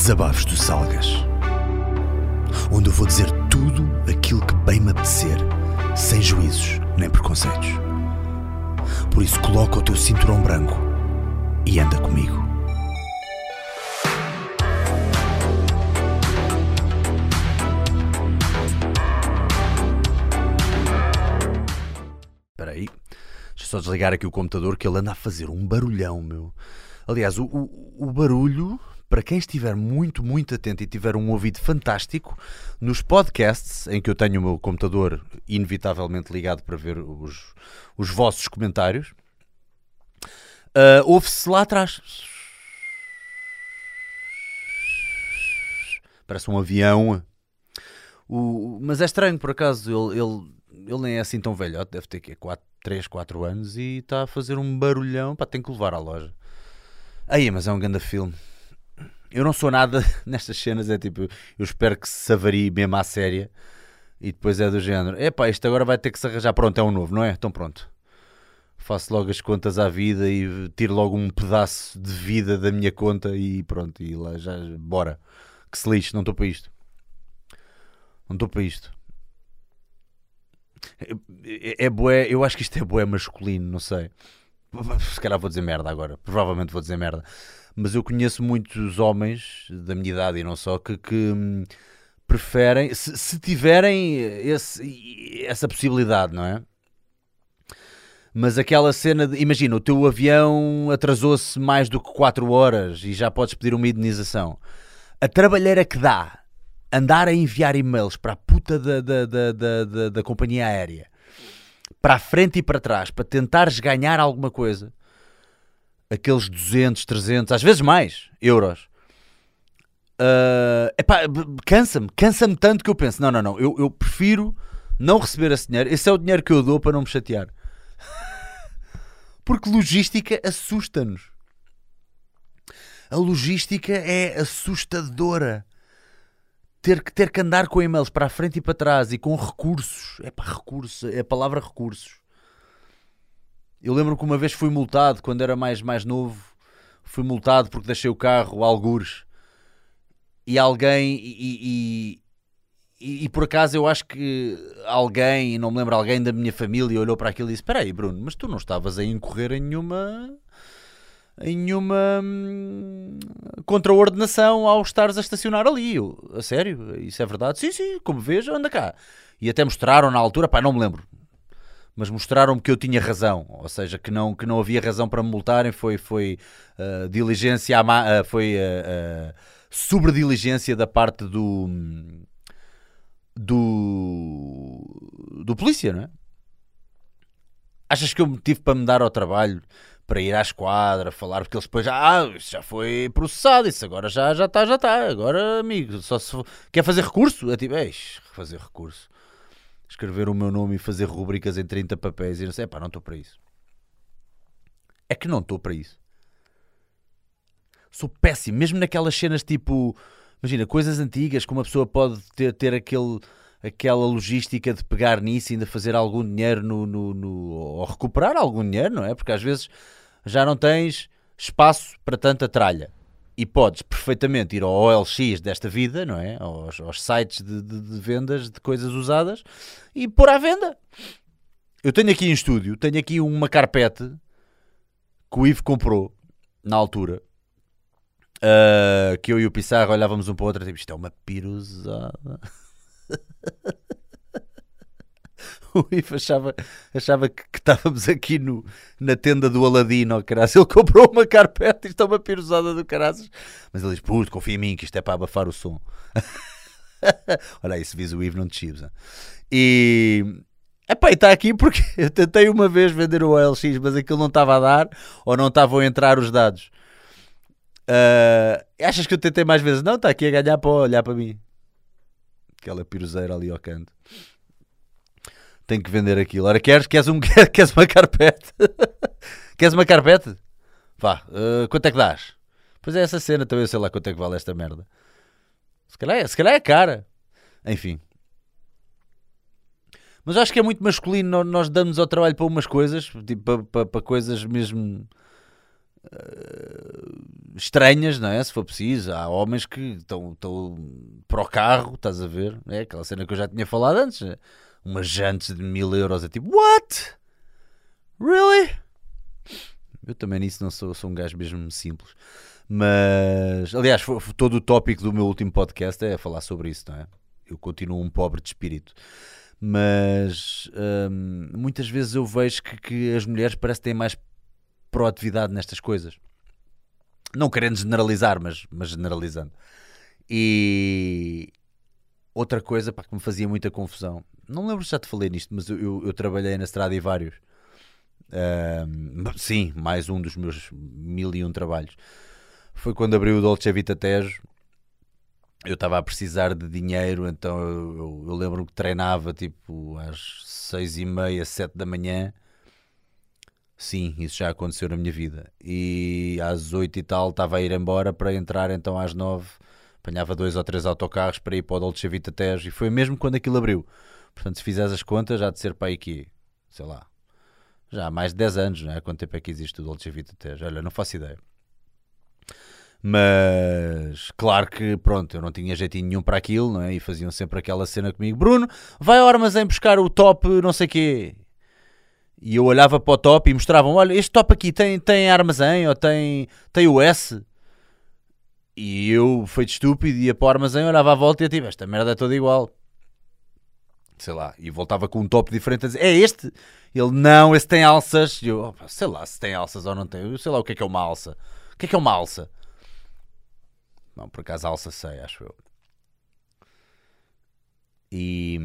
Desabafos do Salgas. Onde eu vou dizer tudo aquilo que bem me apetecer, sem juízos nem preconceitos. Por isso, coloca o teu cinturão branco e anda comigo. Espera aí. Deixa só desligar aqui o computador que ele anda a fazer um barulhão, meu. Aliás, o, o, o barulho, para quem estiver muito, muito atento e tiver um ouvido fantástico, nos podcasts em que eu tenho o meu computador inevitavelmente ligado para ver os, os vossos comentários, ah, ouve-se lá atrás. Parece um avião. O, mas é estranho, por acaso, ele, ele, ele nem é assim tão velho, deve ter que 4, 3, 4 anos e está a fazer um barulhão. Pá, tem que levar à loja. Aí, mas é um grande filme. Eu não sou nada nestas cenas, é tipo, eu espero que se avarie mesmo à séria e depois é do género. Epá, isto agora vai ter que se arranjar. Pronto, é um novo, não é? Então pronto. Faço logo as contas à vida e tiro logo um pedaço de vida da minha conta e pronto, e lá já, bora. Que se lixe, não estou para isto. Não estou para isto. É, é, é bué, eu acho que isto é bué masculino, não sei. Se calhar vou dizer merda agora. Provavelmente vou dizer merda. Mas eu conheço muitos homens da minha idade e não só que, que hum, preferem, se, se tiverem esse- essa possibilidade, não é? Mas aquela cena de, imagina, o teu avião atrasou-se mais do que 4 horas e já podes pedir uma indenização. A trabalheira que dá andar a enviar e-mails para a puta da, da, da, da, da- da companhia aérea, para a frente e para trás, para tentares ganhar alguma coisa, aqueles 200, 300, às vezes mais euros. Ah, epá, cansa-me, cansa-me tanto que eu penso: não, não, não, eu, eu prefiro não receber esse dinheiro. Esse é o dinheiro que eu dou para não me chatear. Porque logística assusta-nos. A logística é assustadora. Ter que, ter que andar com e-mails para a frente e para trás e com recursos. É para recursos, é a palavra recursos. Eu lembro que uma vez fui multado quando era mais, mais novo. Fui multado porque deixei o carro algures e alguém e, e- e- e por acaso eu acho que alguém, não me lembro, alguém da minha família olhou para aquilo e disse: Espera aí, Bruno, mas tu não estavas a incorrer em nenhuma em nenhuma hum, contraordenação ao estares a estacionar ali. Eu, a sério? Isso é verdade? Sim, sim, como vejo, anda cá. E até mostraram na altura, pá, não me lembro. Mas mostraram-me que eu tinha razão, ou seja, que não, que não havia razão para me multarem, foi, foi ah, diligência, ah, foi uh, sobrediligência da parte do, do, do polícia, não é? Achas que eu me tive para me dar ao trabalho para ir à esquadra, falar, porque eles depois já, ah, isso já foi processado, isso agora já já está, já está. Agora, amigo, só se for- quer fazer recurso? É tipo, fazer recurso. Escrever o meu nome e fazer rubricas em 30 papéis e não sei, pá, não estou para isso. É que não estou para isso. Sou péssimo, mesmo naquelas cenas tipo, imagina, coisas antigas, que uma pessoa pode ter, ter aquele, aquela logística de pegar nisso e ainda fazer algum dinheiro no, no, no- ou recuperar algum dinheiro, não é? Porque às vezes já não tens espaço para tanta tralha. E podes perfeitamente ir ao OLX desta vida, não é? Aos, aos sites de, de- de vendas de coisas usadas e pôr à venda. Eu tenho aqui em estúdio, tenho aqui uma carpete que o Ivo comprou na altura. ah, que eu e o Pissarro olhávamos um para o outro tipo, isto é uma piruzada. o Ivo achava, achava que, que estávamos aqui no, na tenda do Aladino, caraças. Ele comprou uma carpete, isto é uma piruzada do caraças. Mas ele diz, puto, confia em mim que isto é para abafar o som. Olha aí, se vis o Ivo não te chibes. hein? E... Epá, e está aqui porque eu tentei uma vez vender o OLX, mas aquilo não estava a dar ou não estavam a entrar os dados. Ah, achas que eu tentei mais vezes? Não, está aqui a ganhar para olhar para mim. Aquela piruzeira ali ao canto. Tenho que vender aquilo. Ora, queres? Queres, um, queres uma carpete? queres uma carpete? Vá, ah, quanto é que dás? Pois é essa cena, também eu sei lá quanto é que vale esta merda. Se calhar é, se calhar é cara. Enfim. Mas acho que é muito masculino nó- nós damos ao trabalho para umas coisas, tipo, para, para, para coisas mesmo uh, estranhas, não é? Se for preciso. Há homens que estão, estão para o carro, estás a ver? É aquela cena que eu já tinha falado antes. Né? Umas jantes de mil euros. É tipo, what? Really? Eu também nisso não sou, sou um gajo mesmo simples. Mas, aliás, foi, foi todo o tópico do meu último podcast é falar sobre isso, não é? Eu continuo um pobre de espírito mas hum, muitas vezes eu vejo que, que, as mulheres parecem ter mais proatividade nestas coisas. Não querendo generalizar, mas, mas generalizando. E outra coisa pá, que me fazia muita confusão, não lembro se já te falei nisto, mas eu, eu, trabalhei na estrada e vários. Hum, sim, mais um dos meus mil e um trabalhos. Foi quando abriu o Dolce Vita Tejo eu estava a precisar de dinheiro, então eu, eu, eu lembro que treinava tipo às seis e meia, sete da manhã. Sim, isso já aconteceu na minha vida. E às oito e tal estava a ir embora para entrar então às nove. Apanhava dois ou três autocarros para ir para o Dolce Vita Tejo e foi mesmo quando aquilo abriu. Portanto, se fizeres as contas, já de ser para aqui, sei lá, já há mais de 10 anos, não é? Quanto tempo é que existe o Dolce Vita Tejo? Olha, não faço ideia. Mas claro que pronto, eu não tinha jeitinho nenhum para aquilo, não é? E faziam sempre aquela cena comigo: Bruno, vai ao armazém buscar o top, não sei quê. E eu olhava para o top e mostravam: olha, este top aqui tem, tem armazém ou tem, tem o S. E eu, feito estúpido, ia para o armazém, olhava à volta e eu tipo: esta merda é toda igual. Sei lá, e voltava com um top diferente a dizer: é este? Ele: não, esse tem alças. E eu: sei lá se tem alças ou não tem. Eu sei lá o que é que é uma alça. O que é que é uma alça? Não, por acaso alça sei, acho eu. E,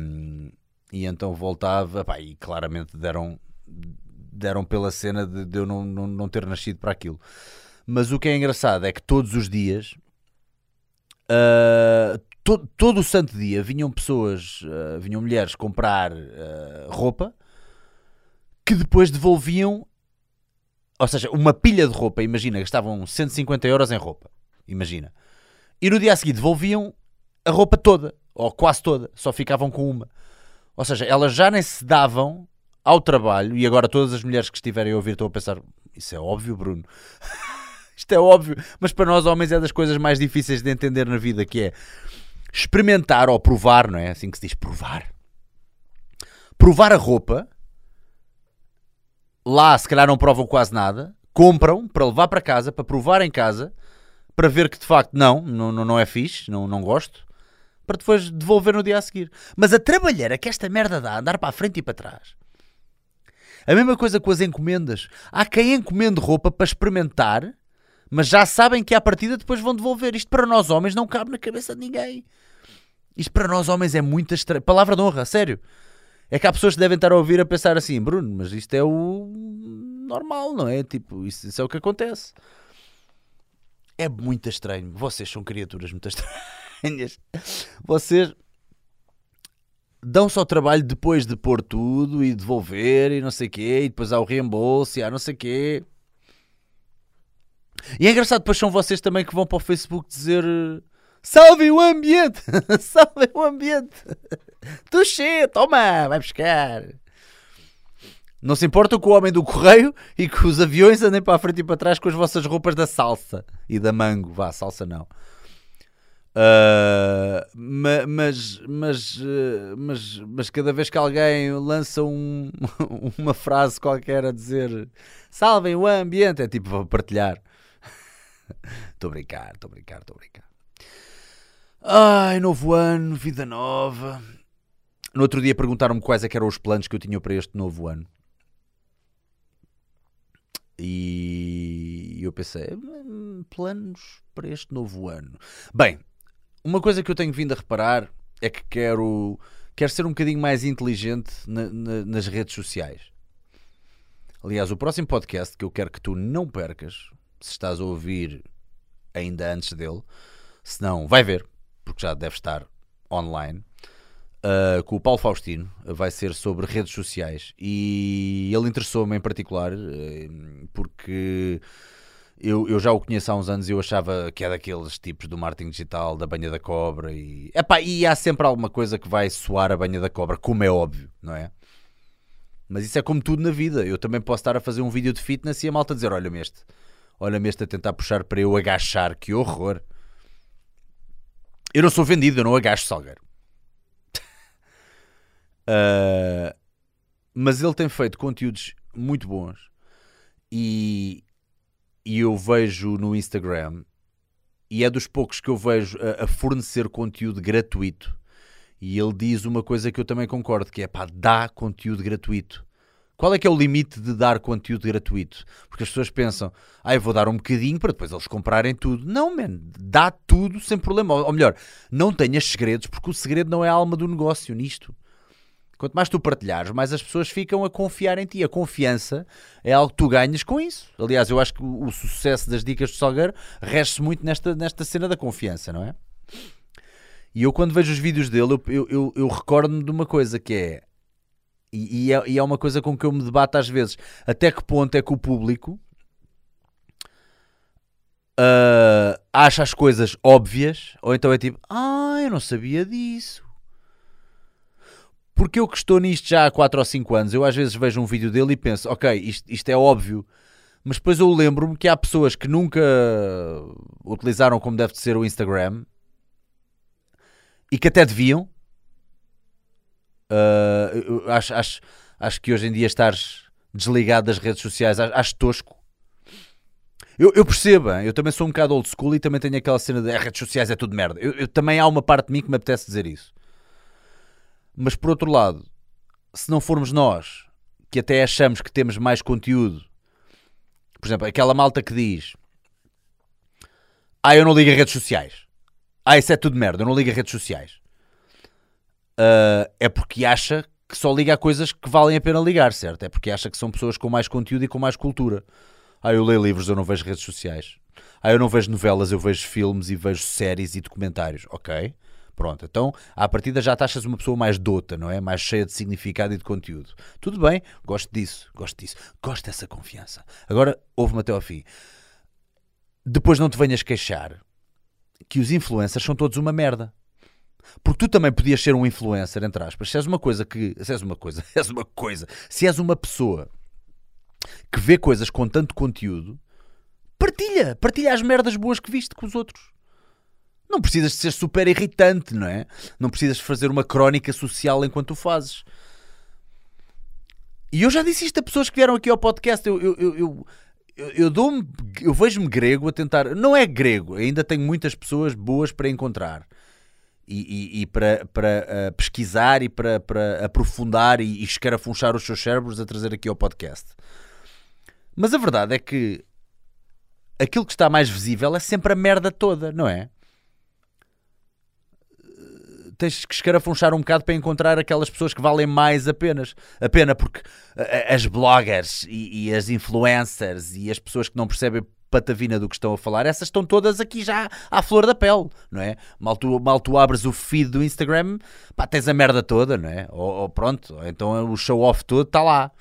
e então voltava, pá, e claramente deram, deram pela cena de, de eu não, não, não, ter nascido para aquilo. Mas o que é engraçado é que todos os dias, uh, to, todo o santo dia, vinham pessoas, uh, vinham mulheres comprar uh, roupa que depois devolviam, ou seja, uma pilha de roupa. Imagina, gastavam 150 euros em roupa. Imagina e no dia a seguir devolviam a roupa toda, ou quase toda, só ficavam com uma. Ou seja, elas já nem se davam ao trabalho, e agora todas as mulheres que estiverem a ouvir estão a pensar: Isso é óbvio, Bruno. Isto é óbvio, mas para nós homens é das coisas mais difíceis de entender na vida, que é experimentar ou provar, não é? Assim que se diz provar. Provar a roupa. Lá, se calhar, não provam quase nada. Compram para levar para casa, para provar em casa para ver que de facto não, não, não é fixe, não, não gosto, para depois devolver no dia a seguir. Mas a trabalhar é que esta merda dá, andar para a frente e para trás. A mesma coisa com as encomendas. Há quem encomende roupa para experimentar, mas já sabem que à partida depois vão devolver. Isto para nós homens não cabe na cabeça de ninguém. Isto para nós homens é muito estranho. Palavra de honra, sério. É que há pessoas que devem estar a ouvir a pensar assim, Bruno, mas isto é o normal, não é? Tipo, isso, isso é o que acontece. É muito estranho. Vocês são criaturas muito estranhas. Vocês dão-se ao trabalho depois de pôr tudo e devolver e não sei quê, e depois há o reembolso e há não sei quê. E é engraçado, depois são vocês também que vão para o Facebook dizer Salve o ambiente! Salve o ambiente! Tuxê, toma, vai buscar! Não se importa com o homem do correio e que os aviões andem para a frente e para trás com as vossas roupas da salsa e da mango. Vá, salsa não. Uh, mas, mas, uh, mas, mas cada vez que alguém lança um, uma frase qualquer a dizer salvem o ambiente, é tipo para partilhar. Estou a brincar, estou a brincar, estou a brincar. Ai, novo ano, vida nova. No outro dia perguntaram-me quais é eram os planos que eu tinha para este novo ano. E eu pensei, hum, planos para este novo ano. Bem, uma coisa que eu tenho vindo a reparar é que quero, quero ser um bocadinho mais inteligente na, na, nas redes sociais. Aliás, o próximo podcast que eu quero que tu não percas, se estás a ouvir ainda antes dele, se não, vai ver, porque já deve estar online uh, com o Paulo Faustino, vai ser sobre redes sociais e ele interessou-me em particular uh, porque eu, eu já o conheço há uns anos e eu achava que é daqueles tipos do marketing digital, da banha da cobra e, epá, e há sempre alguma coisa que vai soar a banha da cobra, como é óbvio, não é? Mas isso é como tudo na vida. Eu também posso estar a fazer um vídeo de fitness e a malta dizer: Olha-me este, Olha-me este a tentar puxar para eu agachar. Que horror. Eu não sou vendido, eu não agacho Salgueiro. uh, mas ele tem feito conteúdos muito bons e, e eu vejo no Instagram e é dos poucos que eu vejo a, a, fornecer conteúdo gratuito. E ele diz uma coisa que eu também concordo, que é pá, dá conteúdo gratuito. Qual é que é o limite de dar conteúdo gratuito? Porque as pessoas pensam, ah, eu vou dar um bocadinho para depois eles comprarem tudo. Não, man, dá tudo sem problema. Ou melhor, não tenhas segredos, porque o segredo não é a alma do negócio nisto. Quanto mais tu partilhares, mais as pessoas ficam a confiar em ti. A confiança é algo que tu ganhas com isso. Aliás, eu acho que o, sucesso das dicas do Salgueiro rege-se muito nesta, nesta cena da confiança, não é? E eu, quando vejo os vídeos dele, eu, eu, eu, eu recordo-me de uma coisa que é e, e, é. e é uma coisa com que eu me debato às vezes. Até que ponto é que o público uh, acha as coisas óbvias, ou então é tipo, ah, eu não sabia disso. Porque eu que estou nisto já há 4 ou 5 anos, eu às vezes vejo um vídeo dele e penso, ok, isto, isto é óbvio, mas depois eu lembro-me que há pessoas que nunca utilizaram como deve ser o Instagram e que até deviam. Uh, acho, acho, acho que hoje em dia estares desligado das redes sociais, acho, acho tosco. Eu, eu, percebo, eu também sou um bocado old school e também tenho aquela cena de ah, redes sociais é tudo merda. Eu, eu, também há uma parte de mim que me apetece dizer isso. Mas por outro lado, se não formos nós que até achamos que temos mais conteúdo, por exemplo, aquela malta que diz: Ah, eu não ligo a redes sociais. Ah, isso é tudo merda, eu não ligo a redes sociais. Uh, é porque acha que só liga a coisas que valem a pena ligar, certo? É porque acha que são pessoas com mais conteúdo e com mais cultura. Ah, eu leio livros, eu não vejo redes sociais. Ah, eu não vejo novelas, eu vejo filmes e vejo séries e documentários. Ok. Pronto, então à partida já taxas uma pessoa mais dota, não é? Mais cheia de significado e de conteúdo. Tudo bem, gosto disso, gosto disso, gosto dessa confiança. Agora, ouve-me até ao fim. Depois não te venhas queixar que os influencers são todos uma merda. Porque tu também podias ser um influencer, entre aspas. Se és uma coisa que. Se és uma coisa, és uma coisa. Se és uma pessoa que vê coisas com tanto conteúdo, partilha. Partilha as merdas boas que viste com os outros. Não precisas de ser super irritante, não é? Não precisas de fazer uma crónica social enquanto o fazes. E eu já disse isto a pessoas que vieram aqui ao podcast. Eu, eu, eu, eu, eu eu vejo-me grego a tentar. Não é grego, ainda tenho muitas pessoas boas para encontrar e, e, e para, para uh, pesquisar e para, para aprofundar e, e escarafunchar os seus cérebros a trazer aqui ao podcast. Mas a verdade é que aquilo que está mais visível é sempre a merda toda, não é? tens que escarafunchar um bocado para encontrar aquelas pessoas que valem mais apenas, a pena, porque as bloggers e, e, as influencers e as pessoas que não percebem patavina do que estão a falar, essas estão todas aqui já à flor da pele, não é? Mal tu, mal tu abres o feed do Instagram, pá, tens a merda toda, não é? Ou, ou pronto, então o show-off todo está lá.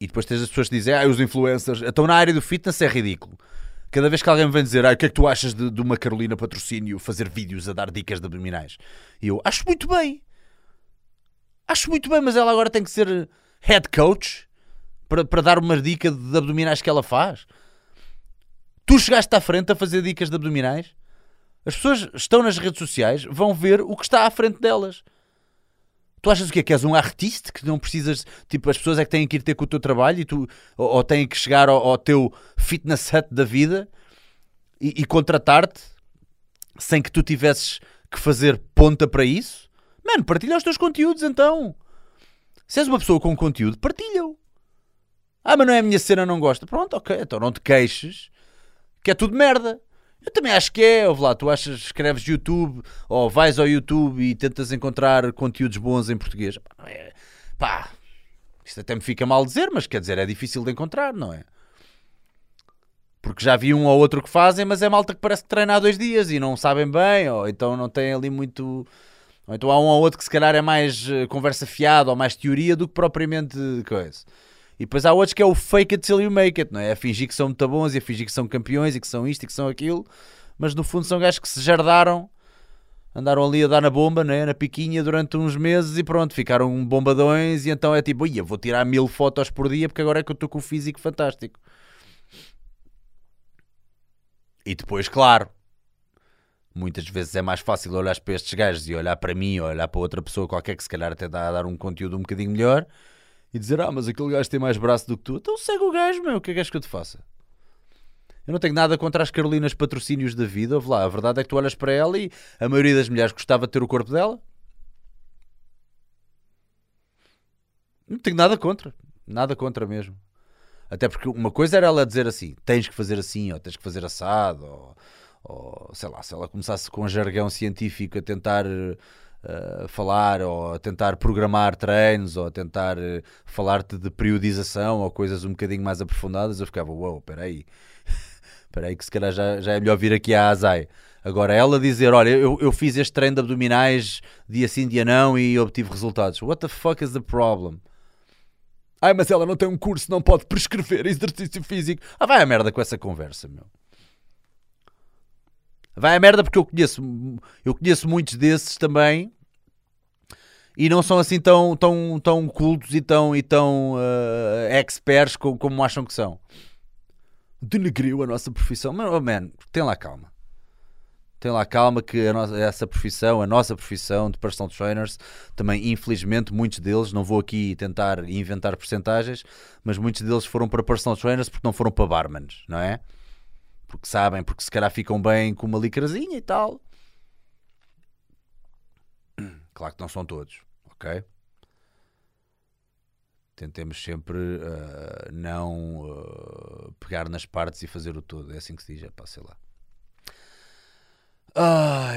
E depois tens as pessoas que dizem, ah, os influencers, estão na área do fitness é ridículo. Cada vez que alguém me vem dizer, ah, o que é que tu achas de, de uma Carolina Patrocínio fazer vídeos a dar dicas de abdominais? E eu, acho muito bem. Acho muito bem, mas ela agora tem que ser head coach para, para dar uma dica de abdominais que ela faz. Tu chegaste à frente a fazer dicas de abdominais? As pessoas estão nas redes sociais, vão ver o que está à frente delas. Tu achas o quê? Que és um artista que não precisas. Tipo, as pessoas é que têm que ir ter com o teu trabalho e tu, ou, ou têm que chegar ao, ao, teu fitness hut da vida e, e contratar-te sem que tu tivesses que fazer ponta para isso? Mano, partilha os teus conteúdos então. Se és uma pessoa com conteúdo, partilha-o. Ah, mas não é a minha cena, não gosta. Pronto, ok, então não te queixes que é tudo merda. Eu também acho que é, ouve lá, tu achas, escreves YouTube ou vais ao YouTube e tentas encontrar conteúdos bons em português. É, pá, isto até me fica mal dizer, mas quer dizer, é difícil de encontrar, não é? Porque já vi um ou outro que fazem, mas é malta que parece que treina há dois dias e não sabem bem, ou então não tem ali muito. Ou então há um ou outro que se calhar é mais eh, conversa fiada ou mais teoria do que propriamente coisa. E depois há outros que é o fake it till you make it, não é? A fingir que são muito bons e a fingir que são campeões e que são isto e que são aquilo, mas no fundo são gajos que se jardaram, andaram ali a dar na bomba, né? na piquinha durante uns meses e pronto, ficaram bombadões. E então é tipo, ia, vou tirar mil fotos por dia porque agora é que eu estou com o físico fantástico. E depois, claro, muitas vezes é mais fácil olhar para estes gajos e olhar para mim ou olhar para outra pessoa qualquer que se calhar até dá a dar um conteúdo um bocadinho melhor e dizer, ah, mas aquele gajo tem mais braço do que tu. Então segue o gajo, meu, o que é que és que eu te faça? Eu não tenho nada contra as Carolinas patrocínios da vida, ouve lá, a verdade é que tu olhas para ela e a maioria das mulheres gostava de ter o corpo dela. Não tenho nada contra, nada contra mesmo. Até porque uma coisa era ela dizer assim: tens que fazer assim, ou tens que fazer assado, ou, ou sei lá, se ela começasse com jargão científico a tentar falar, ou a tentar programar treinos, ou a tentar uh, falar-te de periodização, ou coisas um bocadinho mais aprofundadas, eu ficava: uau, wow, peraí, peraí, que se calhar já, já é melhor vir aqui à Azai. Agora, ela dizer: Olha, eu, eu fiz este treino de abdominais dia sim, dia não e obtive resultados. What the fuck is the problem? Ai, mas ela não tem um curso, não pode prescrever exercício físico. Ah, vai a merda com essa conversa, meu. Vai a merda porque eu conheço, eu conheço muitos desses também e não são assim tão, tão, tão cultos e tão, e tão uh, experts como, como acham que são. Denegriu a nossa profissão. Mas, oh man, tem lá calma tem lá calma que nossa, essa profissão, a nossa profissão de personal trainers, também infelizmente muitos deles, não vou aqui tentar inventar percentagens, mas muitos deles foram para personal trainers porque não foram para barmans, não é? Porque sabem, porque se calhar ficam bem com uma licrazinha e tal. Claro que não são todos, ok? Tentemos sempre uh, não uh, pegar nas partes e fazer o todo. É assim que se diz, é pá, sei lá.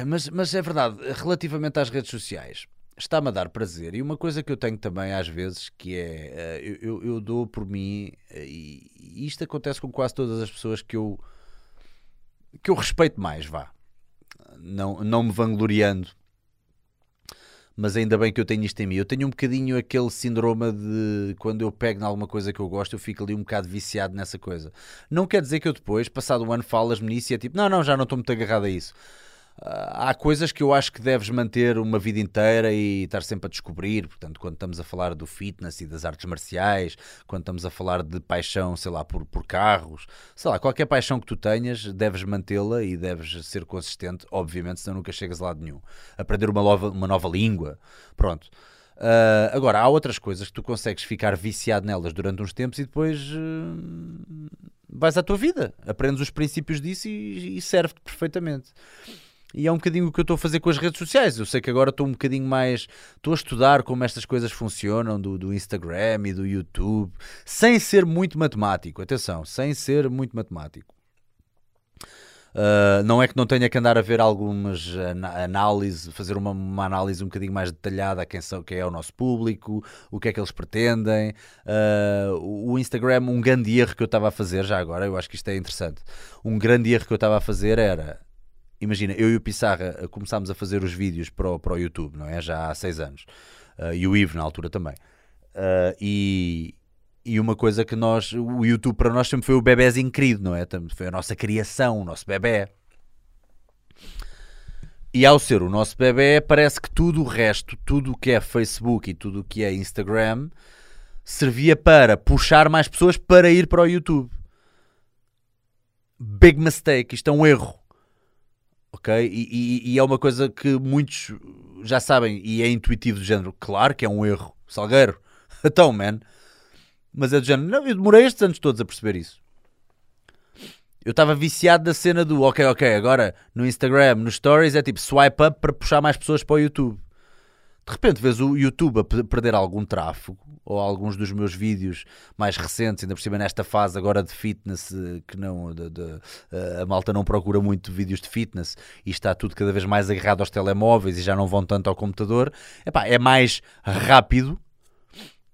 Mas, mas é verdade, relativamente às redes sociais, está-me a dar prazer. E uma coisa que eu tenho também às vezes, que é, eh, eu, eu, dou por mim, eh, e isto acontece com quase todas as pessoas que eu, que eu respeito mais, vá. Não, não me vangloriando, mas ainda bem que eu tenho isto em mim. Eu tenho um bocadinho aquele síndrome de quando eu pego em alguma coisa que eu gosto, eu fico ali um bocado viciado nessa coisa. Não quer dizer que eu depois, passado um ano, falas-me nisso e é tipo, não, não, já não estou muito agarrado a isso. Ah, há coisas que eu acho que deves manter uma vida inteira e estar sempre a descobrir. Portanto, quando estamos a falar do fitness e das artes marciais, quando estamos a falar de paixão, sei lá, por, por carros, sei lá, qualquer paixão que tu tenhas, deves mantê-la e deves ser consistente, obviamente, senão nunca chegas a lado nenhum. Aprender uma nova, uma nova língua, pronto. Uh, agora, há outras coisas que tu consegues ficar viciado nelas durante uns tempos e depois uh, vais à tua vida, aprendes os princípios disso e, e serve-te perfeitamente. E é um bocadinho o que eu estou a fazer com as redes sociais. Eu sei que agora estou um bocadinho mais. Estou a estudar como estas coisas funcionam do, do Instagram e do YouTube, sem ser muito matemático. Atenção, sem ser muito matemático. Uh, não é que não tenha que andar a ver algumas análises, fazer uma, uma, análise um bocadinho mais detalhada a quem, são, quem é o nosso público, o que é que eles pretendem. Uh, o Instagram, um grande erro que eu estava a fazer, já agora, eu acho que isto é interessante. Um grande erro que eu estava a fazer era imagina, eu e o Pissarra eh, começámos a fazer os vídeos para o, para o YouTube, não é? Já há seis anos. Uh, e o Ivo na altura também. Uh, e, e uma coisa que nós, o YouTube para nós sempre foi o bebezinho querido, não é? Foi a nossa criação, o nosso bebê. E ao ser o nosso bebê, parece que tudo o resto, tudo o que é Facebook e tudo o que é Instagram, servia para puxar mais pessoas para ir para o YouTube. Big mistake, isto é um erro ok? E, e, e, é uma coisa que muitos já sabem e é intuitivo do género. Claro que é um erro, Salgueiro. Então, man. Mas é do género. Não, eu demorei estes anos todos a perceber isso. Eu estava viciado da cena do ok, ok, agora no Instagram, nos stories é tipo swipe up para puxar mais pessoas para o YouTube de repente vês o YouTube a perder algum tráfego, ou alguns dos meus vídeos mais recentes, ainda por cima nesta fase agora de fitness, eh, que não de, de, eh, a malta não procura muito vídeos de fitness e está tudo cada vez mais agarrado aos telemóveis e já não vão tanto ao computador, Epá, é mais rápido.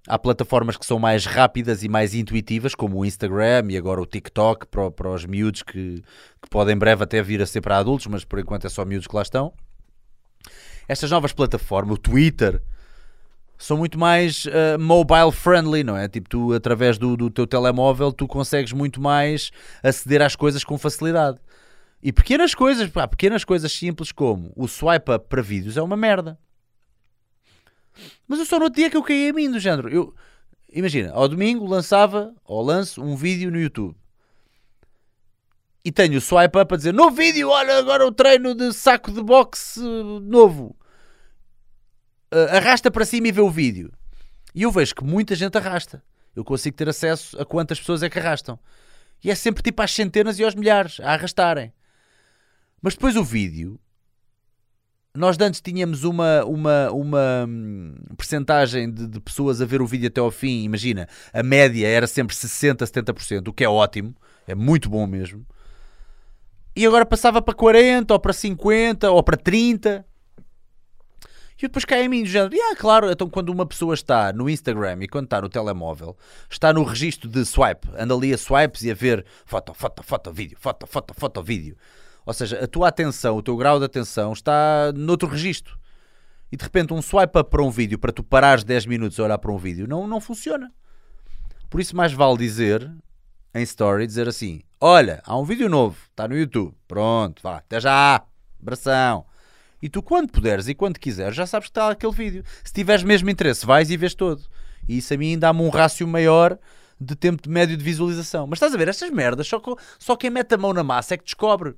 Há plataformas que são mais rápidas e mais intuitivas, como o Instagram e agora o TikTok para, para os miúdos que, que podem em breve até vir a ser para adultos, mas por enquanto é só miúdos que lá estão estas novas plataformas, o Twitter, são muito mais uh, mobile friendly, não é? Tipo, tu através do, do teu telemóvel tu consegues muito mais aceder às coisas com facilidade. E pequenas coisas, pá, pequenas coisas simples como o swipe up para vídeos é uma merda. Mas eu só no dia que eu caí a mim do género. Eu, imagina, ao domingo lançava ou lanço um vídeo no YouTube. E tenho o swipe up a dizer no vídeo, olha agora o treino de saco de boxe novo. Uh, arrasta para cima e vê o vídeo. E eu vejo que muita gente arrasta. Eu consigo ter acesso a quantas pessoas é que arrastam. E é sempre tipo às centenas e aos milhares a arrastarem. Mas depois o vídeo. Nós antes tínhamos uma, uma, uma hum, percentagem de, de pessoas a ver o vídeo até ao fim. Imagina, a média era sempre 60, 70%, o que é ótimo, é muito bom mesmo e agora passava para 40, ou para 50, ou para 30. E depois cai em mim, do género, claro, então quando uma pessoa está no Instagram e quando está no telemóvel, está no registro de swipe, anda ali a swipes e a ver foto, foto, foto, vídeo, foto, foto, foto, vídeo. Ou seja, a tua atenção, o teu grau de atenção está noutro registro. E de repente um swipe up para um vídeo, para tu parares 10 minutos a olhar para um vídeo, não, não funciona. Por isso mais vale dizer, em story, dizer assim, Olha, há um vídeo novo, está no YouTube. Pronto, vá, até já. Abração. E tu, quando puderes e quando quiseres, já sabes que está aquele vídeo. Se tiveres mesmo interesse, vais e vês todo. E isso a mim dá-me um rácio maior de tempo de médio de visualização. Mas estás a ver, estas merdas, só, só quem mete a mão na massa é que descobre.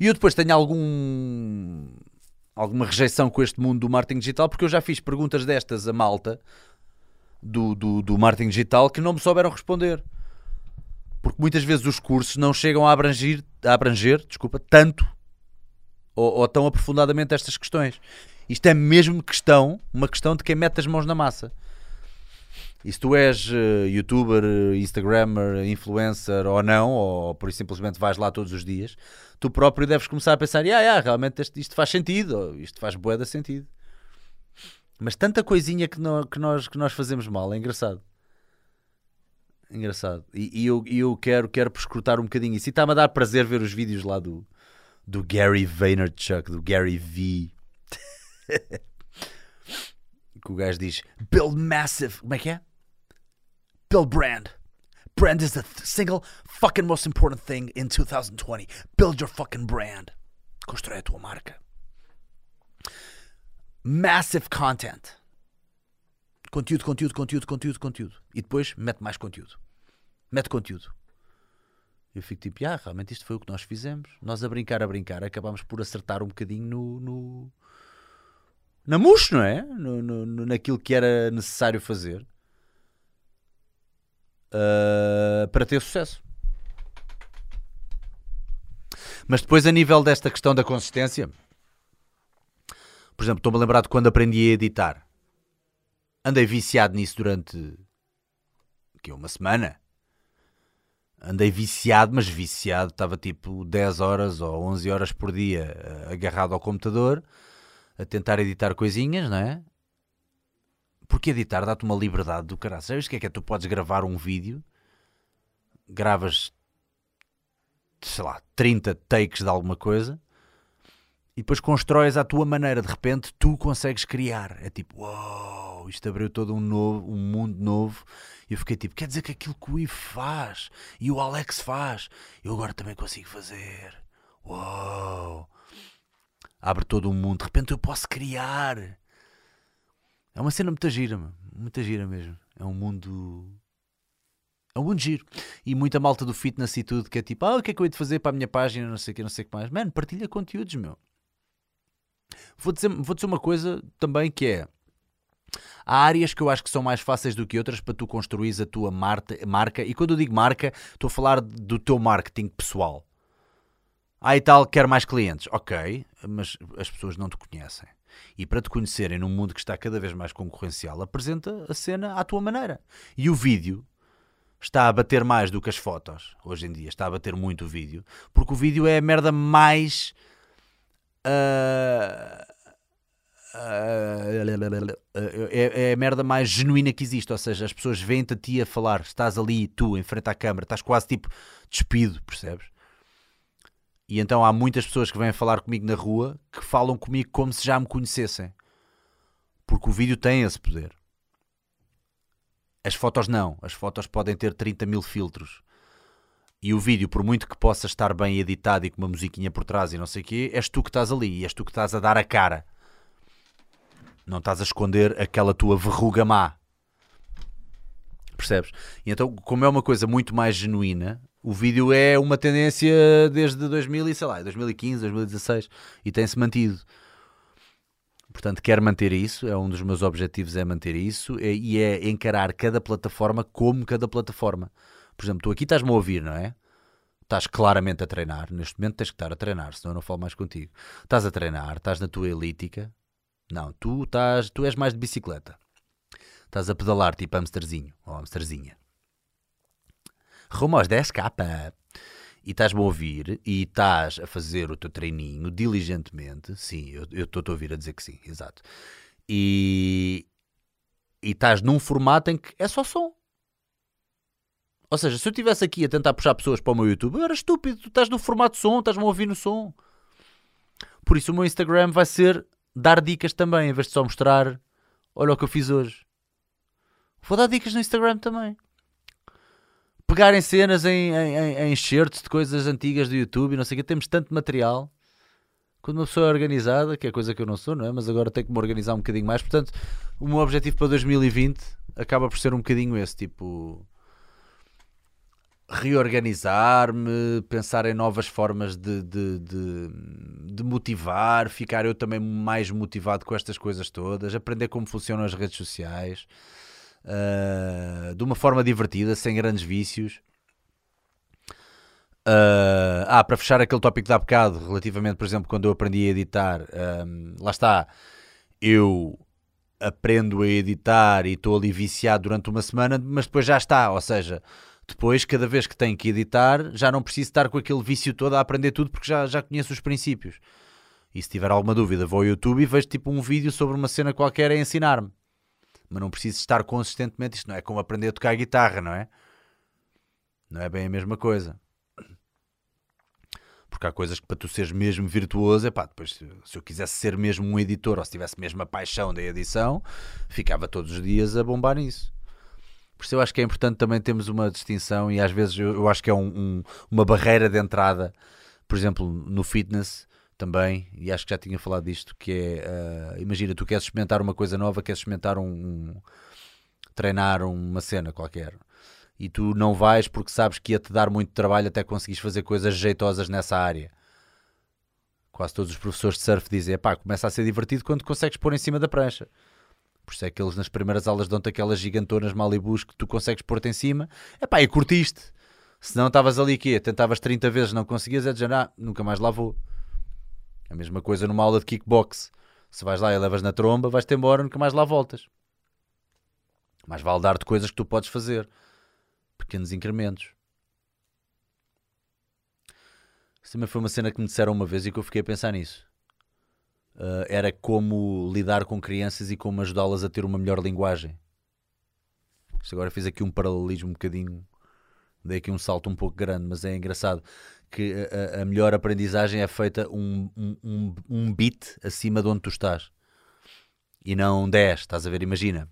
E eu depois tenho algum alguma rejeição com este mundo do marketing digital, porque eu já fiz perguntas destas a malta do, do, do marketing digital que não me souberam responder porque muitas vezes os cursos não chegam a abranger, a abranger desculpa, tanto ou, ou tão aprofundadamente estas questões. Isto é mesmo questão, uma questão de quem mete as mãos na massa. E se tu és uh, youtuber, instagrammer, influencer ou não, ou por simplesmente vais lá todos os dias, tu próprio deves começar a pensar: ah, yeah, realmente isto, isto faz sentido, isto faz boeda sentido. Mas tanta coisinha que, no, que, nós, que nós fazemos mal, é engraçado. Engraçado. E, e eu, eu quero, quero prescrutar um bocadinho isso. E está-me a dar prazer ver os vídeos lá do, do Gary Vaynerchuk, do Gary V. que o gajo diz: Build massive. Como é que é? Build brand. Brand is the single fucking most important thing in 2020. Build your fucking brand. Constrói a tua marca. Massive content. Conteúdo, conteúdo, conteúdo, conteúdo, conteúdo. E depois mete mais conteúdo. Mete conteúdo. Eu fico tipo, ah, realmente isto foi o que nós fizemos. Nós a brincar, a brincar, acabámos por acertar um bocadinho no. no na mousse, não é? No, no, naquilo que era necessário fazer uh, para ter sucesso. Mas depois, a nível desta questão da consistência, por exemplo, estou-me a lembrar de quando aprendi a editar andei viciado nisso durante que uma semana. Andei viciado, mas viciado, estava tipo 10 horas ou 11 horas por dia eh, agarrado ao computador a tentar editar coisinhas, não é? Porque editar dá-te uma liberdade do caralho. Sabes o que é que é? Tu podes gravar um vídeo, gravas, sei lá, 30 takes de alguma coisa e depois constróis à tua maneira. De repente tu consegues criar. É tipo, uau! isto abriu todo um, novo, um mundo novo. E eu fiquei tipo, quer dizer que aquilo que o Ivo faz e o Alex faz, eu agora também consigo fazer. Uou! Abre todo um mundo, de repente eu posso criar. É uma cena muito gira, muita gira mesmo. É um mundo. É um mundo giro. E muita malta do fitness e tudo que é tipo, ah, o que é que eu hei de fazer para a minha página, não sei o que, não sei o que mais. Mano, partilha conteúdos, meu. Vou dizer, vou dizer uma coisa também que é Há áreas que eu acho que são mais fáceis do que outras para tu construir a tua marca. E quando eu digo marca, estou a falar do teu marketing pessoal. Ah, e tal, quer mais clientes. Ok, mas as pessoas não te conhecem. E para te conhecerem num mundo que está cada vez mais concorrencial, apresenta a cena à tua maneira. E o vídeo está a bater mais do que as fotos, hoje em dia. Está a bater muito o vídeo. Porque o vídeo é a merda mais. Uh é, é, a merda mais genuína que existe. Ou seja, as pessoas veem-te a ti a falar, estás ali, tu, em frente à câmara, estás quase tipo despido, percebes? E então há muitas pessoas que vêm falar comigo na rua que falam comigo como se já me conhecessem. Porque o vídeo tem esse poder. As fotos não. As fotos podem ter 30 mil filtros. E o vídeo, por muito que possa estar bem editado e com uma musiquinha por trás e não sei o quê, és tu que estás ali e és tu que estás a dar a cara. Não estás a esconder aquela tua verruga má. Percebes? E então, como é uma coisa muito mais genuína, O vídeo é uma tendência desde 2000 e, sei lá, 2015, 2016 e tem-se mantido. Portanto, quero manter isso, é um dos meus objetivos é manter isso e é encarar cada plataforma como cada plataforma. Por exemplo, tu aqui estás-me a ouvir, não é? Estás claramente a treinar, neste momento tens que estar a treinar, senão eu não falo mais contigo. Estás a treinar, estás na tua elítica. Não, tu estás, tu és mais de bicicleta. Estás a pedalar tipo hamsterzinho ou hamsterzinha. Rumo aos 10k e estás-me a ouvir e estás a fazer o teu treininho diligentemente, sim, eu estou a ouvir a dizer que sim, exato. E, e estás num formato em que é só som. Ou seja, se eu estivesse aqui a tentar puxar pessoas para o meu YouTube, eu era estúpido. Tu estás no formato som, estás-me a ouvir no som. Por isso o meu Instagram vai ser dar dicas também, em vez de só mostrar olha o que eu fiz hoje. Vou dar dicas no Instagram também pegarem cenas em, em, em enxertos de coisas antigas do YouTube não sei o que, temos tanto material. Quando uma pessoa é organizada, que é coisa que eu não sou, não é? Mas agora tenho que me organizar um bocadinho mais. Portanto, o meu objetivo para 2020 acaba por ser um bocadinho esse, tipo reorganizar-me, pensar em novas formas de, de, de, de, motivar, ficar eu também mais motivado com estas coisas todas, aprender como funcionam as redes sociais, uh, de uma forma divertida, sem grandes vícios. Uh, ah, para fechar aquele tópico de há bocado, relativamente, por exemplo, quando eu aprendi a editar, um, lá está, eu aprendo a editar e estou ali viciado durante uma semana, mas depois já está, ou seja, depois, cada vez que tenho que editar, já não preciso estar com aquele vício todo a aprender tudo porque já, já conheço os princípios. E se tiver alguma dúvida, vou ao YouTube e vejo tipo um vídeo sobre uma cena qualquer a ensinar-me mas não preciso estar consistentemente. Isto não é como aprender a tocar guitarra, não é? Não é bem a mesma coisa. Porque há coisas que para tu seres mesmo virtuoso, é pá, depois se eu quisesse ser mesmo um editor ou se tivesse mesmo a paixão da edição, ficava todos os dias a bombar nisso. Por isso eu acho que é importante também termos uma distinção e às vezes eu, eu acho que é um, um, uma barreira de entrada, por exemplo, no fitness, também, e acho que já tinha falado disto, que é, uh, imagina, tu queres experimentar uma coisa nova, queres experimentar um, um, treinar uma cena qualquer, e tu não vais porque sabes que ia-te dar muito trabalho até conseguires fazer coisas jeitosas nessa área. Quase todos os professores de surf dizem, pá, começa a ser divertido quando consegues pôr em cima da prancha. Por isso é que eles nas primeiras aulas dão-te aquelas gigantonas Malibus que tu consegues pôr-te em cima. É pá, e curtiste. Se não estavas ali que tentavas 30 vezes, não conseguias, é de já, ah, nunca mais lá vou. A mesma coisa numa aula de kickbox. Se vais lá e levas na tromba, vais-te embora, nunca mais lá voltas. Mais vale dar-te coisas que tu podes fazer. Pequenos incrementos. Isso também foi uma cena que me disseram uma vez e que eu fiquei a pensar nisso. Uh, era como lidar com crianças e como ajudá-las a ter uma melhor linguagem. Isto agora fiz aqui um paralelismo um bocadinho. Dei aqui um salto um pouco grande, mas é engraçado que a, a melhor aprendizagem é feita um, um, um bit acima de onde tu estás e não 10, estás a ver? Imagina,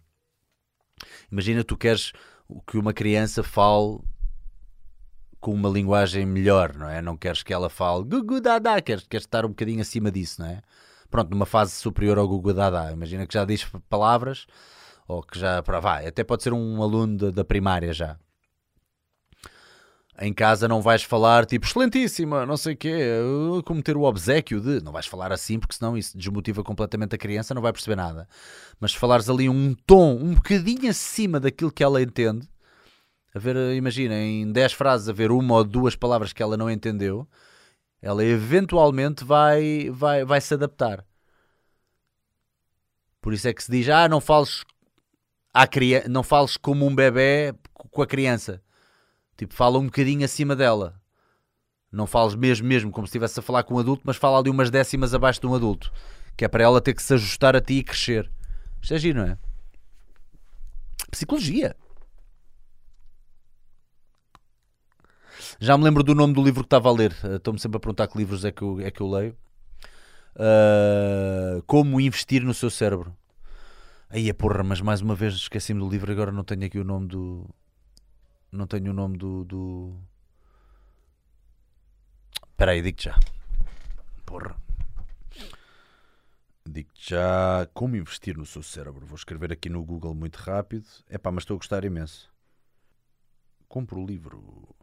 imagina tu queres que uma criança fale com uma linguagem melhor, não é? Não queres que ela fale gugu dada, queres, queres estar um bocadinho acima disso, não é? Pronto, numa fase superior ao gugu dada, imagina que já diz palavras ou que já, para vai, até pode ser um aluno da, da primária já. Em casa não vais falar tipo excelentíssima, não sei o quê, como ter o obsequio de. Não vais falar assim porque senão isso desmotiva completamente a criança, não vai perceber nada. Mas falares ali um tom um bocadinho acima daquilo que ela entende, a ver, imagina, em 10 frases, a ver uma ou duas palavras que ela não entendeu, ela eventualmente vai, vai, vai se adaptar. Por isso é que se diz: ah, não fales, à criança, não fales como um bebê com a criança Tipo, fala um bocadinho acima dela. Não fales mesmo, mesmo como se estivesse a falar com um adulto, mas fala ali umas décimas abaixo de um adulto. Que é para ela ter que se ajustar a ti e crescer. Isto é giro, não é? Psicologia. Já me lembro do nome do livro que estava a ler. Eh, estou-me sempre a perguntar que livros é que eu, é que eu leio. Uh, como investir no seu cérebro. Aí é porra, mas mais uma vez esqueci-me do livro. Agora não tenho aqui o nome do, não tenho o nome do. do... Espera aí, digo-te já. Porra. Digo-te já como investir no seu cérebro. Vou escrever aqui no Google muito rápido. É pá, mas estou a gostar imenso. Compro o livro.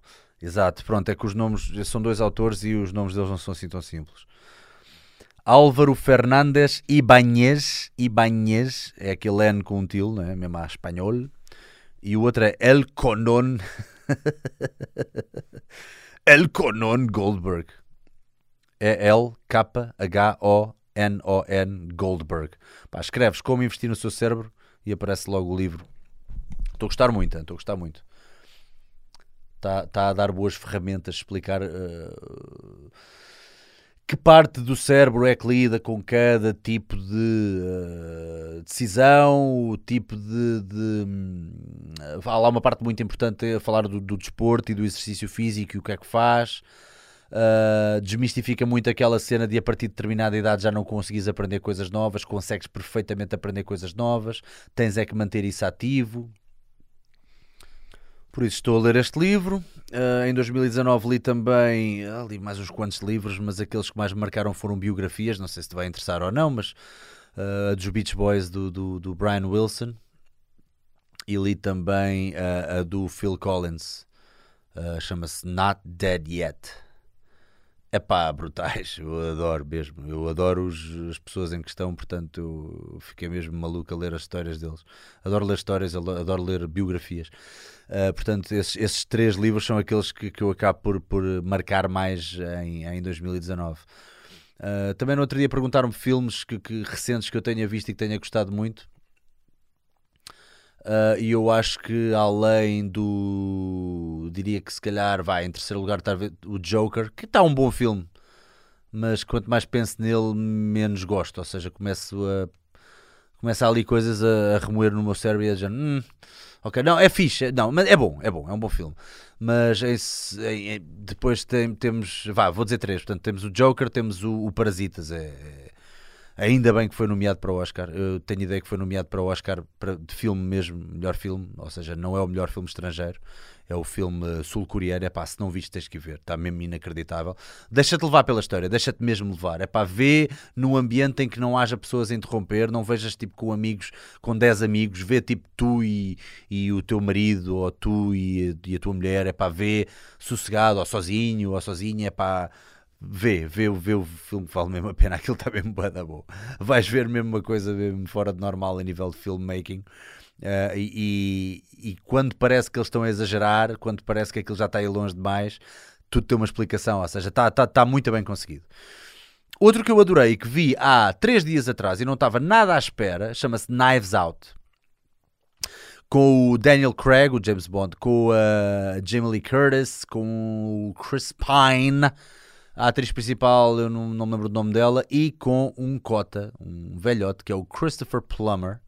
Exato, pronto, é que os nomes são dois autores e os nomes deles não são assim tão simples. Álvaro Fernandes Ibanez, Ibanez, é aquele N com um til, né? mesmo a espanhol. E o outro é El Conon. El Conon Goldberg. É L-K-H-O-N-O-N Goldberg. Pá, escreves como investir no seu cérebro e aparece logo o livro. Estou a gostar muito, estou a gostar muito. Está, está a dar boas ferramentas, explicar uh, que parte do cérebro é que lida com cada tipo de uh, decisão, o tipo de, de uh, há lá uma parte muito importante a falar do, do, desporto e do exercício físico e o que é que faz. Uh, desmistifica muito aquela cena de a partir de determinada idade já não conseguis aprender coisas novas, consegues perfeitamente aprender coisas novas, tens é que manter isso ativo. Por isso estou a ler este livro. Uh, em 2019 li também, uh, li mais uns quantos livros, mas aqueles que mais me marcaram foram biografias. Não sei se te vai interessar ou não, mas uh, dos Beach Boys do, do, do, Brian Wilson. E li também uh, a do Phil Collins. Chama-se Not Dead Yet. É pá, brutais, eu adoro mesmo. Eu adoro os, as pessoas em questão, portanto, fiquei mesmo maluco a ler as histórias deles. Adoro ler histórias, adoro ler biografias. Uh, portanto, esses, esses, três livros são aqueles que, que eu acabo por, por marcar mais em, em 2019. Uh, ah, também no outro dia perguntaram-me filmes que, que, recentes que eu tenha visto e que tenha gostado muito. Uh, e eu acho que além do. Diria que se calhar vai em terceiro lugar estar o Joker, que está um bom filme, mas quanto mais penso nele, menos gosto. Ou seja, começo a. Começa ali coisas a, a remoer no meu cérebro e a dizer. Hum, ok, não, é fixe, não, mas é bom, é bom, é um bom filme. Mas esse, depois tem, temos. Vá, vou dizer três. Portanto, temos o Joker, temos o, o Parasitas. é, é Ainda bem que foi nomeado para o Oscar. Eu tenho ideia que foi nomeado para o Oscar para, de filme mesmo, melhor filme, ou seja, não é o melhor filme estrangeiro, é o filme sul-coreano. É pá, se não viste, tens que ver, está mesmo inacreditável. Deixa-te levar pela história, deixa-te mesmo levar. É pá, vê num ambiente em que não haja pessoas a interromper, não vejas tipo com amigos, com 10 amigos, vê tipo tu e, e o teu marido, ou tu e, e a tua mulher, é pá, vê sossegado, ou sozinho, ou sozinha, é pá vê, vê, vê o filme que vale mesmo a pena, aquilo está mesmo bem da boa. Vais ver mesmo uma coisa mesmo fora de normal a nível de filmmaking. Uh, e, e, quando parece que eles estão a exagerar, quando parece que aquilo já está aí longe demais, tudo tem uma explicação, ou seja, está muito bem conseguido. Outro que eu adorei, que vi há três dias atrás e não estava nada à espera, chama-se Knives Out. Com o Daniel Craig, o James Bond, com a Jamie Lee Curtis, com o Chris Pine, a atriz principal, eu não, não me lembro do nome dela, e com um cota, um velhote, que é o Christopher Plummer,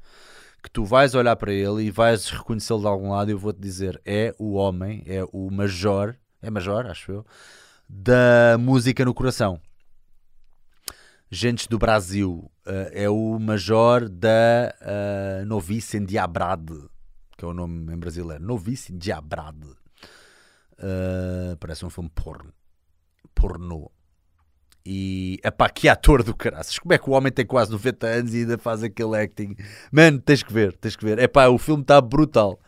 que tu vais olhar para ele e vais reconhecê-lo de algum lado e eu vou-te dizer, é o homem, é o major, é major, acho eu, da música no coração. Gentes do Brasil, uh, é o major da uh, Novice Endiabrade, que é o nome em brasileiro, Novice Endiabrade. Uh, parece um filme porno pornô. E, epá, que ator do caraças. Como é que o homem tem quase 90 anos e ainda faz aquele acting? Mano, tens que ver, tens que ver. Epá, o filme está brutal.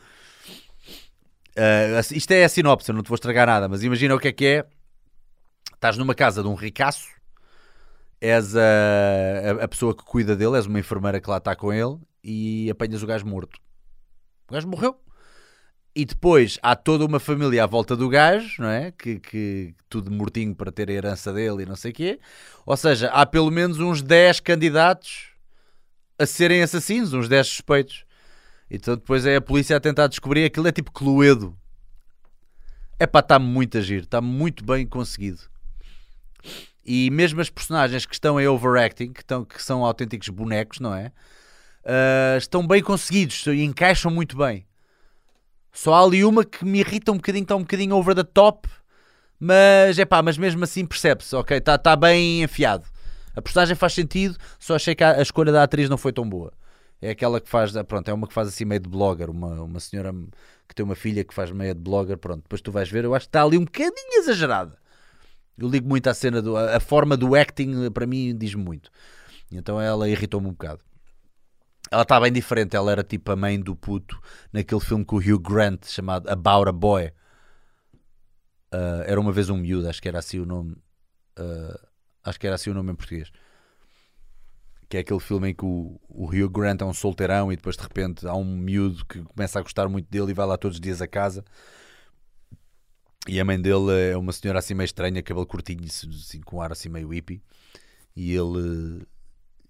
Uh, isto é a sinopse, não te vou estragar nada, mas imagina o que é que é. Estás numa casa de um ricaço, és a, a, a pessoa que cuida dele, és uma enfermeira que lá está com ele e apanhas o gajo morto. O gajo morreu e depois há toda uma família à volta do gajo, não é? Que, que tudo mortinho para ter a herança dele e não sei o quê. Ou seja, há pelo menos uns 10 candidatos a serem assassinos, uns 10 suspeitos. Então depois é a polícia a tentar descobrir aquilo é tipo Cluedo. É pá, está muito a giro, está muito bem conseguido. E mesmo as personagens que estão em overacting, que, estão, que são autênticos bonecos, não é? Uh, estão bem conseguidos e encaixam muito bem. Só há ali uma que me irrita um bocadinho, está um bocadinho over the top, mas é pá, mas mesmo assim percebe-se, ok? Está tá bem enfiado. A postagem faz sentido, só achei que a, a, escolha da atriz não foi tão boa. É aquela que faz, pronto, é uma que faz assim meio de blogger, uma, uma senhora que tem uma filha que faz meio de blogger, pronto, depois tu vais ver, eu acho que está ali um bocadinho exagerada. Eu ligo muito à cena, do, a, a forma do acting para mim diz-me muito. Então ela irritou-me um bocado. Ela está bem diferente, ela era tipo a mãe do puto naquele filme com o Hugh Grant chamado About a Boy. Uh, era uma vez um miúdo, acho que era assim o nome. Uh, acho que era assim o nome em português. Que é aquele filme em que o, o Hugh Grant é um solteirão e depois de repente há um miúdo que começa a gostar muito dele e vai lá todos os dias a casa. E a mãe dele é uma senhora assim meio estranha, cabelo curtinho, assim, com um ar assim meio hippie. E ele.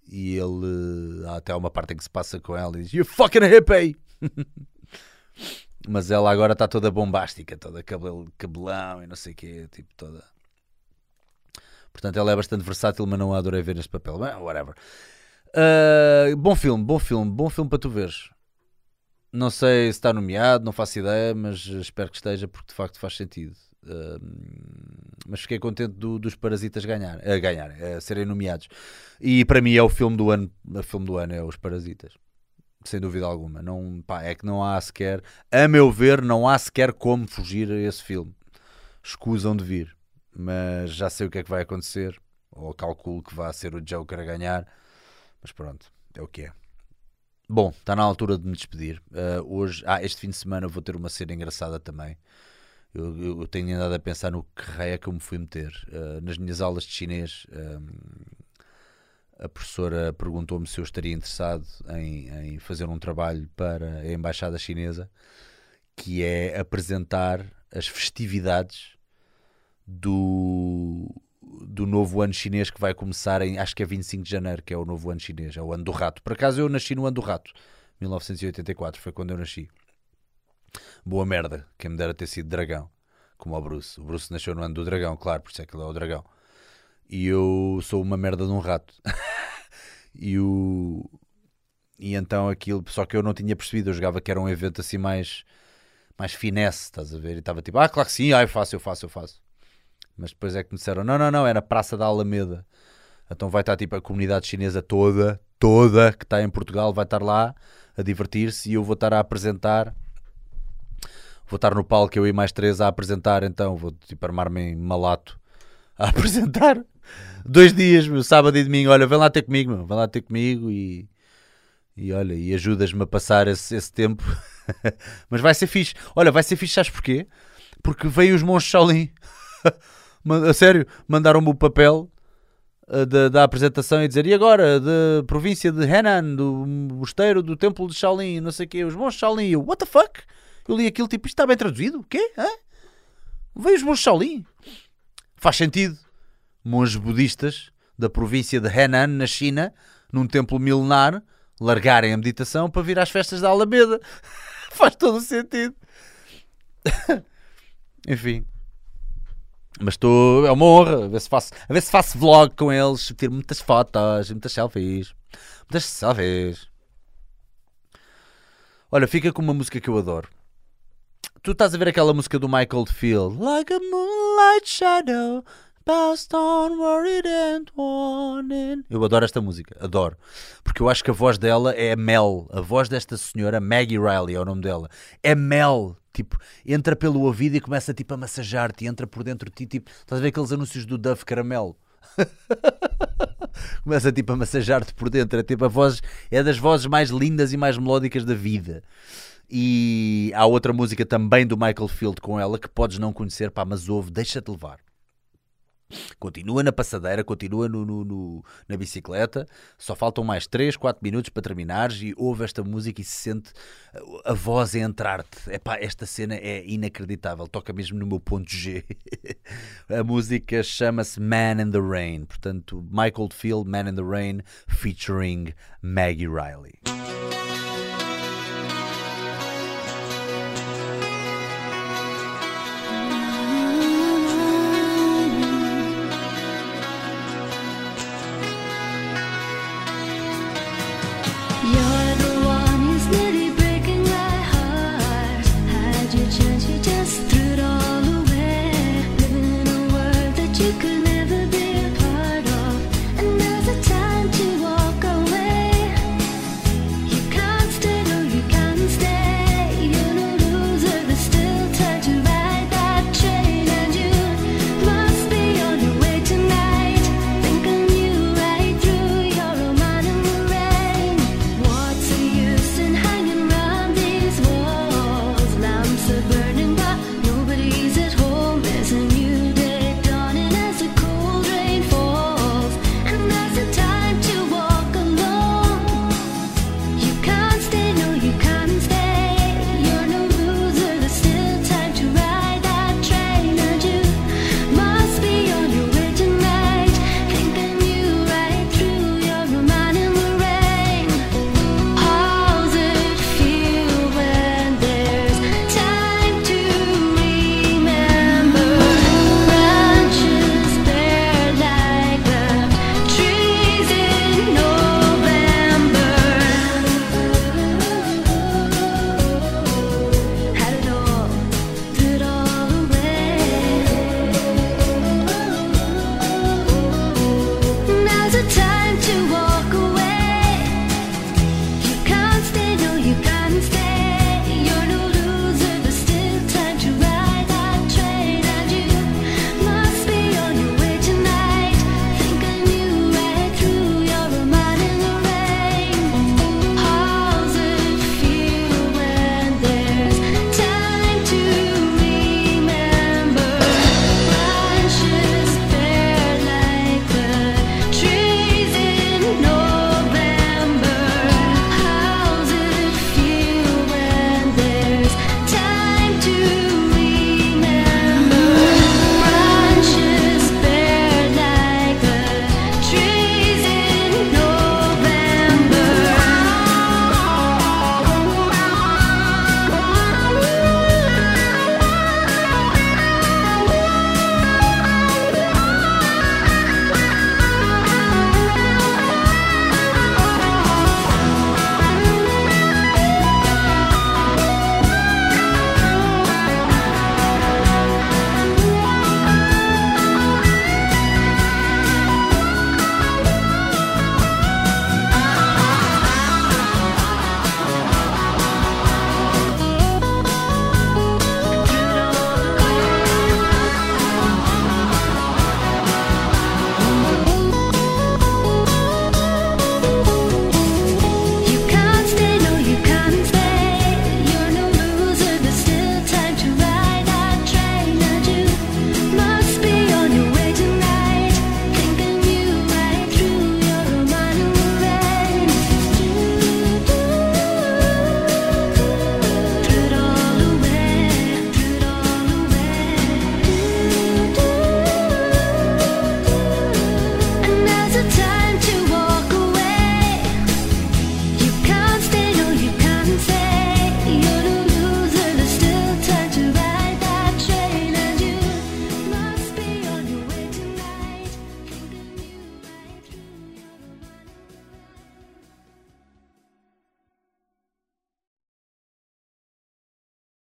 E ele. Há até uma parte em que se passa com ela e diz: You fucking hippie! Mas ela agora está toda bombástica, toda cabelo, cabelão e não sei o quê, tipo toda. Portanto, ela é bastante versátil, mas não a adorei ver neste papel. Mas, whatever. Uh, bom filme, bom filme, bom filme para tu veres. Não sei se está nomeado, não faço ideia, mas espero que esteja porque de facto faz sentido. Mas fiquei contente do, dos Parasitas ganhar, a ganhar, a serem nomeados. E para mim é o filme do ano, o filme do ano é os Parasitas sem dúvida alguma. Não, pá, é que não há sequer, a meu ver, não há sequer como fugir a esse filme. Escusam de vir, mas já sei o que é que vai acontecer, ou calculo que vai ser o Joker a ganhar, mas pronto, é o que é. Bom, está na altura de me despedir. Uh, hoje, ah, este fim de semana vou ter uma cena engraçada também. Eu, eu, eu tenho andado a pensar no que raio é que eu me fui meter. Uh, nas minhas aulas de chinês, a professora perguntou-me se eu estaria interessado em, em, fazer um trabalho para a Embaixada Chinesa, que é apresentar as festividades do, do novo ano chinês que vai começar em, acho que é 25 de janeiro, que é o novo ano chinês, é o ano do rato. Por acaso eu nasci no ano do rato, 1984, foi quando eu nasci. Boa merda, quem me dera ter sido dragão, como o Bruce. O Bruce nasceu no ano do dragão, claro, por isso é que ele é o dragão e eu sou uma merda de um rato. e o. E então aquilo, só que eu não tinha percebido, eu jogava que era um evento assim mais, mais finesse, estás a ver? E estava tipo, ah, claro que sim, ah, eu faço, eu faço, eu faço. Mas depois é que me disseram, não, não, não, era Praça da Alameda. Então vai estar tipo a comunidade chinesa toda, toda, que está em Portugal, vai estar lá a divertir-se e eu vou estar a apresentar. Vou estar no palco, eu e mais três a apresentar, então vou tipo armar-me em malato a apresentar dois dias, meu, sábado e domingo. Olha, vem lá ter comigo, meu, vem lá ter comigo e, e olha, e ajudas-me a passar esse, esse tempo. Mas vai ser fixe. Olha, vai ser fixe, sabes porquê? Porque vêm os monstros Shaolin. a sério, mandaram-me o papel uh, da, da, apresentação e dizer e agora, da província de Henan, do mosteiro do templo de Shaolin, não sei o quê, os monstros Shaolin. Eu, what the fuck? Eu li aquilo tipo, isto está bem traduzido? O quê? Hã? Veio os monstros Shaolin. Faz sentido monges budistas da província de Henan, na China, num templo milenar, largarem a meditação para vir às festas da Alameda. Faz todo o sentido. Enfim. Mas estou. É uma honra. A ver, se faço, a ver se faço vlog com eles. Tiro muitas fotos, muitas selfies. Muitas selfies. Olha, fica com uma música que eu adoro. Tu estás a ver aquela música do Michael Field? Like a moonlight shadow Passed on, worried and wanting. Eu adoro esta música, adoro. Porque eu acho que a voz dela é Mel. A voz desta senhora, Maggie Riley é o nome dela. É Mel. Tipo, entra pelo ouvido e começa tipo a massajar-te, entra por dentro de ti. Tipo, estás a ver aqueles anúncios do Duff Caramelo? começa tipo a massajar-te por dentro. É tipo a voz, é das vozes mais lindas e mais melódicas da vida. E há outra música também do Michael Field com ela que podes não conhecer, pá, mas ouve, deixa-te levar. Continua na passadeira, continua no, no, no, na bicicleta. Só faltam mais 3, 4 minutos para terminares e ouve esta música e se sente a voz a entrar-te. Esta cena é inacreditável, toca mesmo no meu ponto G. a música chama-se Man in the Rain, portanto, Michael Field, Man in the Rain, featuring Maggie Riley.